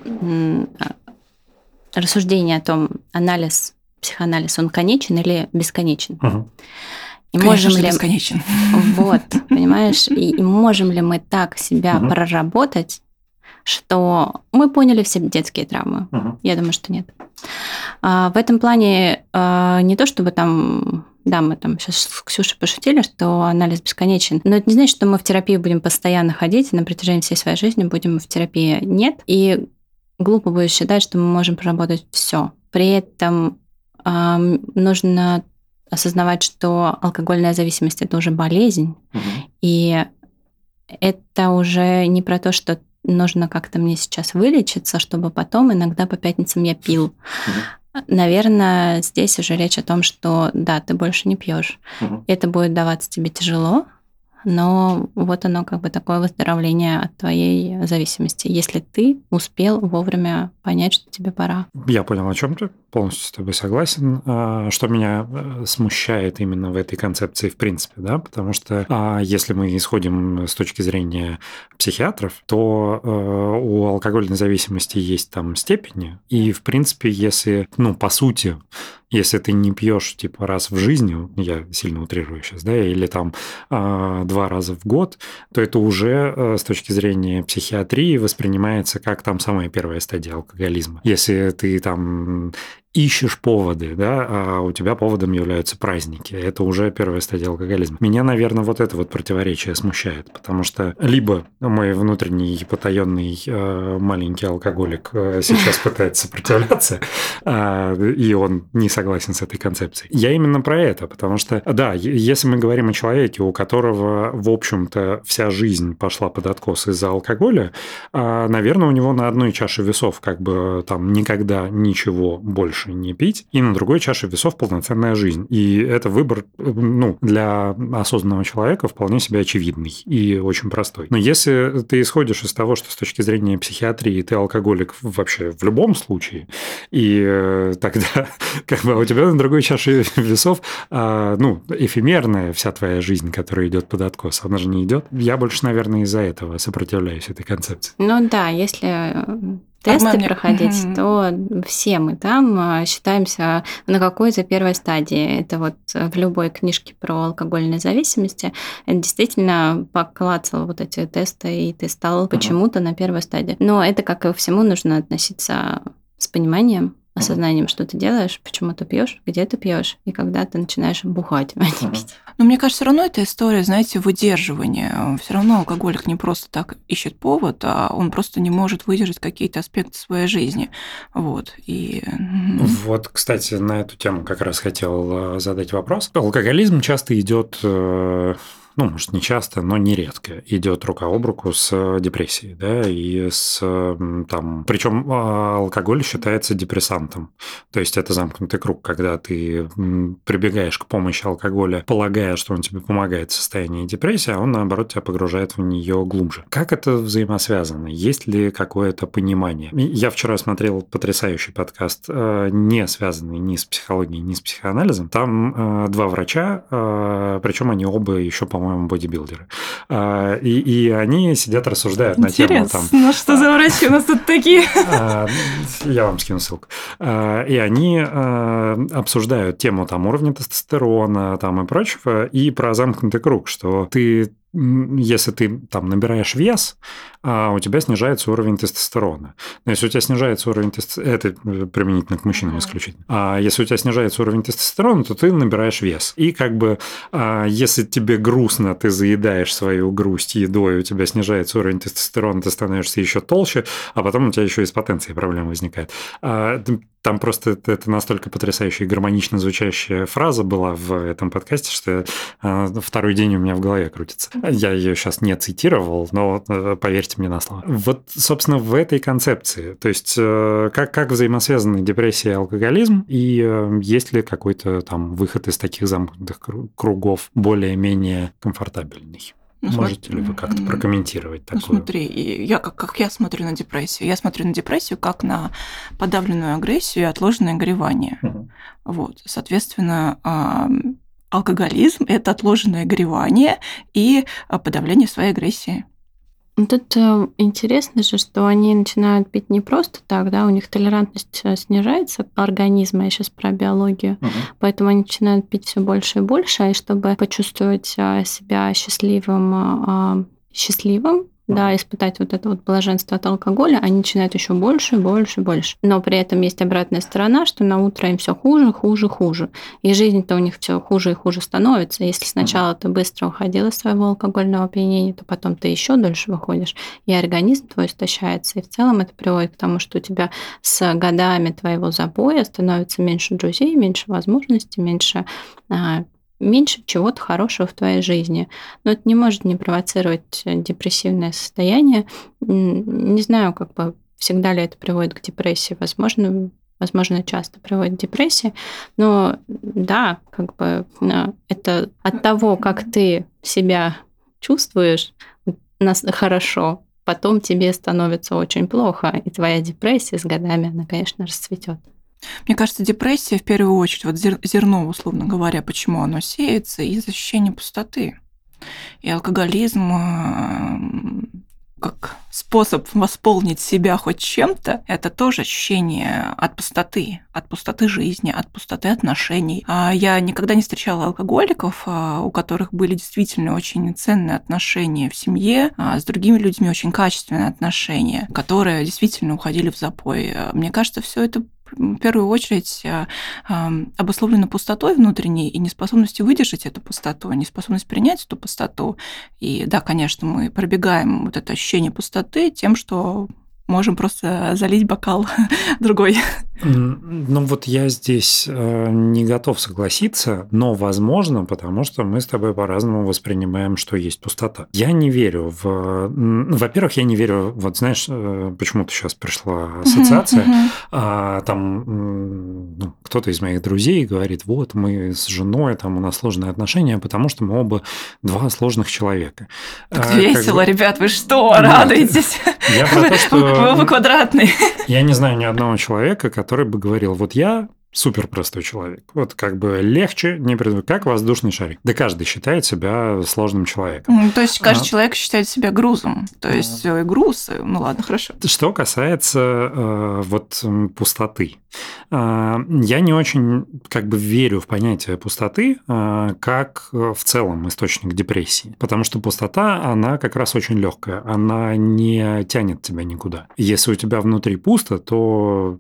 рассуждение о том, анализ, психоанализ, он конечен или бесконечен. Угу. И Конечно можем же, ли... бесконечен. [LAUGHS] Вот, понимаешь? И, и можем ли мы так себя Мгм. проработать, что мы поняли все детские травмы? Я думаю, что нет. А, в этом плане а, не то, чтобы там... Да, мы там сейчас с Ксюшей пошутили, что анализ бесконечен. Но это не значит, что мы в терапию будем постоянно ходить, и на протяжении всей своей жизни будем в терапии. Нет. И глупо будет считать, что мы можем проработать все. При этом нужно осознавать, что алкогольная зависимость это уже болезнь, и это уже не про то, что нужно как-то мне сейчас вылечиться, чтобы потом иногда по пятницам я пил. Наверное, здесь уже речь о том, что да, ты больше не пьешь. Это будет даваться тебе тяжело, но вот оно как бы такое выздоровление от твоей зависимости, если ты успел вовремя понять, что тебе пора. Я понял, о чем ты. Полностью с тобой согласен. А, Что меня э, смущает именно в этой концепции в принципе, да, потому что а, если мы исходим с точки зрения психиатров, то э, у алкогольной зависимости есть там степени, и в принципе, если, ну, по сути, если ты не пьешь типа раз в жизни, я сильно утрирую сейчас, да, или там а, два раза в год, то это уже э, с точки зрения психиатрии воспринимается как там самая первая стадия алкоголизма. Если ты там ищешь поводы, да, а у тебя поводом являются праздники. Это уже первая стадия алкоголизма. Меня, наверное, вот это вот противоречие смущает, потому что либо мой внутренний потаенный э, маленький алкоголик э, сейчас [LAUGHS] пытается сопротивляться, а, и он не согласен с этой концепцией. Я именно про это, потому что, да, если мы говорим о человеке, у которого, в общем-то, вся жизнь пошла под откос из-за алкоголя, а, наверное, у него на одной чаше весов как бы там никогда ничего больше не пить, и на другой чаше весов полноценная жизнь. И это выбор, ну, для осознанного человека вполне себе очевидный и очень простой. Но если ты исходишь из того, что с точки зрения психиатрии ты алкоголик вообще в любом случае, и э, тогда [LAUGHS] как бы у тебя на другой чаше [LAUGHS] весов, а, ну, эфемерная вся твоя жизнь, которая идет под откос, она же не идет. Я больше, наверное, из-за этого сопротивляюсь этой концепции. Ну да, если э, тесты Обман мне- проходить, Мгм. то все мы там а, считаемся на какой-то первой стадии. Это вот э, в любой книжке про алкогольные зависимости это действительно поклацал вот эти тесты, и ты стал почему-то на первой стадии. Но это, как и всему, нужно относиться с пониманием, осознанием, что ты делаешь, почему ты пьешь, где ты пьешь, и когда ты начинаешь бухать, а не пить. Но мне кажется, все равно это история, знаете, выдерживания. Все равно алкоголик не просто так ищет повод, а он просто не может выдержать какие-то аспекты своей жизни. Вот. И... Вот, кстати, на эту тему как раз хотел э, задать вопрос. Алкоголизм часто идет, э, ну, может, не часто, но нередко идет рука об руку с э, депрессией, да, и с там... Причем алкоголь считается депрессантом. То есть это замкнутый круг, когда ты прибегаешь к помощи алкоголя, полагая, что он тебе помогает в состоянии депрессии, а он, наоборот, тебя погружает в нее глубже. Как это взаимосвязано? Есть ли какое-то понимание? Я вчера смотрел потрясающий подкаст, э, не связанный ни с психологией, ни с психоанализом. Там э, два врача, причем они оба еще, по-моему, бодибилдеры. Э, И, и они сидят, рассуждают на тему там... ну что за врачи у нас тут такие? [LAUGHS] А, Я вам скину ссылку. А, И они а, обсуждают тему там уровня тестостерона там и прочего, и про замкнутый круг, что ты если ты там набираешь вес, а у тебя снижается уровень тестостерона. Но если у тебя снижается уровень тестостерона, это э, применительно к мужчинам исключительно. А если у тебя снижается уровень тестостерона, то ты набираешь вес. И как бы а, если тебе грустно, ты заедаешь свою грусть едой, у тебя снижается уровень тестостерона, ты становишься еще толще, а потом у тебя еще и с потенцией проблемы возникает. Там просто это, это настолько потрясающая гармонично звучащая фраза была в этом подкасте, что а, второй день у меня в голове крутится. Я ее сейчас не цитировал, но э, поверьте мне на слово. Вот, собственно, в этой концепции, то есть э, как, как взаимосвязаны депрессия и алкоголизм, и э, есть ли какой-то там выход из таких замкнутых кру- кругов более-менее комфортабельный? Ну, Можете смотри, ли вы как-то прокомментировать Ну, такое? смотри, и я, как, как я смотрю на депрессию? Я смотрю на депрессию как на подавленную агрессию и отложенное горевание. Мгм. Вот, соответственно, ам, алкоголизм – это отложенное горевание и а, подавление своей агрессии. Тут интересно же, что они начинают пить не просто так, да, у них толерантность э, снижается организма, я сейчас про биологию, Мгм. поэтому они начинают пить все больше и больше, и чтобы почувствовать э, себя счастливым, э, счастливым, да, испытать вот это вот блаженство от алкоголя, они начинают еще больше, больше, больше. Но при этом есть обратная сторона, что на утро им все хуже, хуже, хуже. И жизнь-то у них все хуже и хуже становится. Если сначала ты быстро уходил из своего алкогольного опьянения, то потом ты еще дольше выходишь, и организм твой истощается. И в целом это приводит к тому, что у тебя с годами твоего запоя становится меньше друзей, меньше возможностей, меньше а, меньше чего-то хорошего в твоей жизни. Но это не может не провоцировать э, депрессивное состояние. Не знаю, как бы всегда ли это приводит к депрессии. Возможно, возможно, часто приводит к депрессии. Но да, как бы а, это от того, как ты себя чувствуешь хорошо, потом тебе становится очень плохо, и твоя депрессия с годами, она, конечно, расцветет. Мне кажется, депрессия в первую очередь, вот зер- зерно, условно говоря, почему оно сеется, из ощущения пустоты. И алкоголизм эм, как способ восполнить себя хоть чем-то, это тоже ощущение от пустоты, от пустоты жизни, от пустоты отношений. А Я никогда не встречала алкоголиков, а, у которых были действительно очень ценные отношения в семье, а с другими людьми очень качественные отношения, которые действительно уходили в запой. А, Мне кажется, все это в первую очередь а, ам, обусловлено пустотой внутренней и неспособностью выдержать эту пустоту, неспособность принять эту пустоту. И да, конечно, мы пробегаем вот это ощущение пустоты тем, что можем просто залить бокал [LAUGHS] другой. Ну вот я здесь э, не готов согласиться, но возможно, потому что мы с тобой по-разному воспринимаем, что есть пустота. Я не верю в... Во-первых, я не верю... Вот знаешь, э, почему-то сейчас пришла ассоциация. А, там ну, кто-то из моих друзей говорит, вот мы с женой, там у нас сложные отношения, потому что мы оба два сложных человека. Так А, как весело, бы- ребят, вы что, Нет. радуетесь? Я про то, что- Вы оба квадратные. Я не знаю ни одного человека, который бы говорил, вот я супер простой человек. Вот как бы легче, не придумать, как воздушный шарик. Да каждый считает себя сложным человеком. М, То есть каждый А. человек считает себя грузом. То есть э, груз, э, ну ладно, хорошо. Что касается э, вот пустоты, Э, я не очень как бы верю в понятие пустоты э, как э, в целом источник депрессии, потому что пустота она как раз очень легкая, она не тянет тебя никуда. Если у тебя внутри пусто, то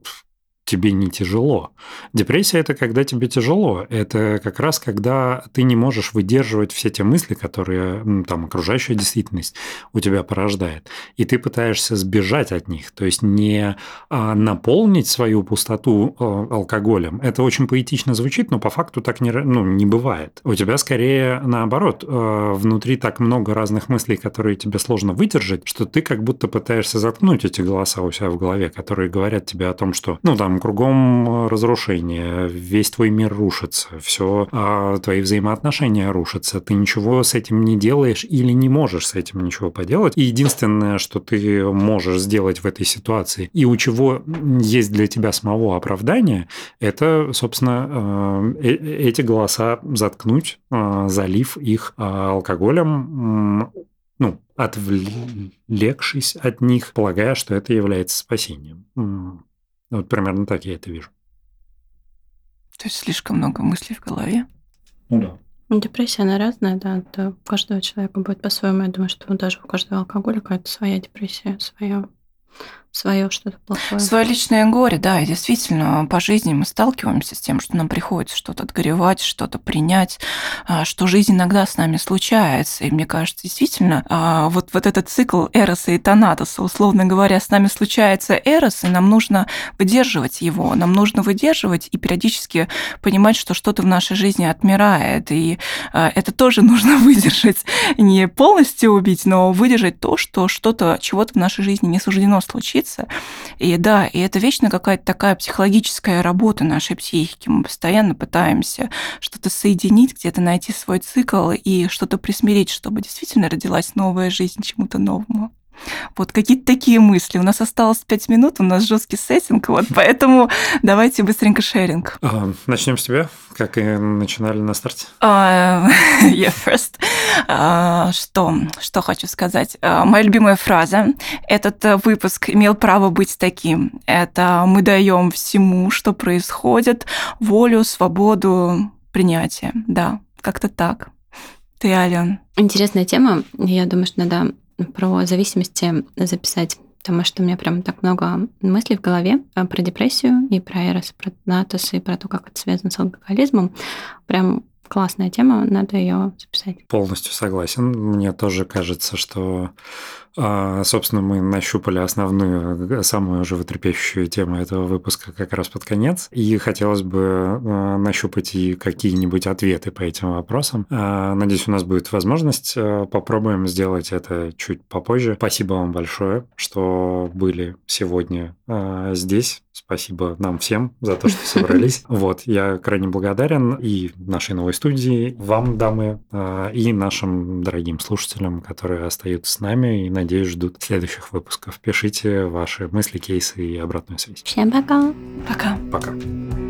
тебе не тяжело. Депрессия – это когда тебе тяжело. Это как раз когда ты не можешь выдерживать все те мысли, которые там окружающая действительность у тебя порождает. И ты пытаешься сбежать от них. То есть не а, наполнить свою пустоту а, алкоголем. Это очень поэтично звучит, но по факту так не, ну, не бывает. У тебя скорее наоборот. а, Внутри так много разных мыслей, которые тебе сложно выдержать, что ты как будто пытаешься заткнуть эти голоса у себя в голове, которые говорят тебе о том, что, ну, там, кругом разрушение, весь твой мир рушится, все твои взаимоотношения рушатся, ты ничего с этим не делаешь или не можешь с этим ничего поделать. И единственное, что ты можешь сделать в этой ситуации, и у чего есть для тебя самого оправдание, это, собственно, э, э- эти голоса заткнуть, э, залив их э, алкоголем, ну, отвлекшись от них, полагая, что это является спасением. М, Вот примерно так я это вижу. То есть слишком много мыслей в голове. Ну да. Ну, Депрессия, она разная, да, это у каждого человека будет по-своему. Я думаю, что даже у каждого алкоголика это своя депрессия, своя, свое что-то плохое. Свое личное горе, да, и действительно, по жизни мы сталкиваемся с тем, что нам приходится что-то отгоревать, что-то принять, а, что жизнь иногда с нами случается. И мне кажется, действительно, а, вот, вот этот цикл Эроса и Танатоса, условно говоря, с нами случается Эрос, и нам нужно выдерживать его, нам нужно выдерживать и периодически понимать, что что-то в нашей жизни отмирает, и а, это тоже [LAUGHS] нужно выдержать, не полностью убить, но выдержать то, что что-то, чего-то в нашей жизни не суждено случиться. И да, и это вечно какая-то такая психологическая работа нашей психики. Мы постоянно пытаемся что-то соединить, где-то найти свой цикл и что-то присмирить, чтобы действительно родилась новая жизнь чему-то новому. Вот какие-то такие мысли. У нас осталось пять минут, у нас жесткий сеттинг, вот [LAUGHS] поэтому давайте быстренько шеринг. А, Начнем с тебя, как и начинали на старте. [LAUGHS] Uh, yeah, first. А, что, что хочу сказать? А, моя любимая фраза. Этот э, выпуск имел право быть таким. Это мы даем всему, что происходит, волю, свободу, принятие. Да, как-то так. Ты, Ален. Интересная тема. Я думаю, что надо про зависимости записать потому что у меня прям так много мыслей в голове э, про депрессию и про Эрос, про Натус, и про то, как это связано с алкоголизмом. Прям классная тема, надо ее записать. Полностью согласен. Мне тоже кажется, что а, собственно, мы нащупали основную, самую животрепещущую тему этого выпуска как раз под конец. И хотелось бы а, нащупать и какие-нибудь ответы по этим вопросам. А, надеюсь, у нас будет возможность. Попробуем сделать это чуть попозже. Спасибо вам большое, что были сегодня здесь. Спасибо нам всем за то, что собрались. [LAUGHS] Вот, я крайне благодарен и нашей новой студии, вам, дамы, и нашим дорогим слушателям, которые остаются с нами и надеюсь, ждут следующих выпусков. Пишите ваши мысли, кейсы и обратную связь. Всем пока. Пока. Пока.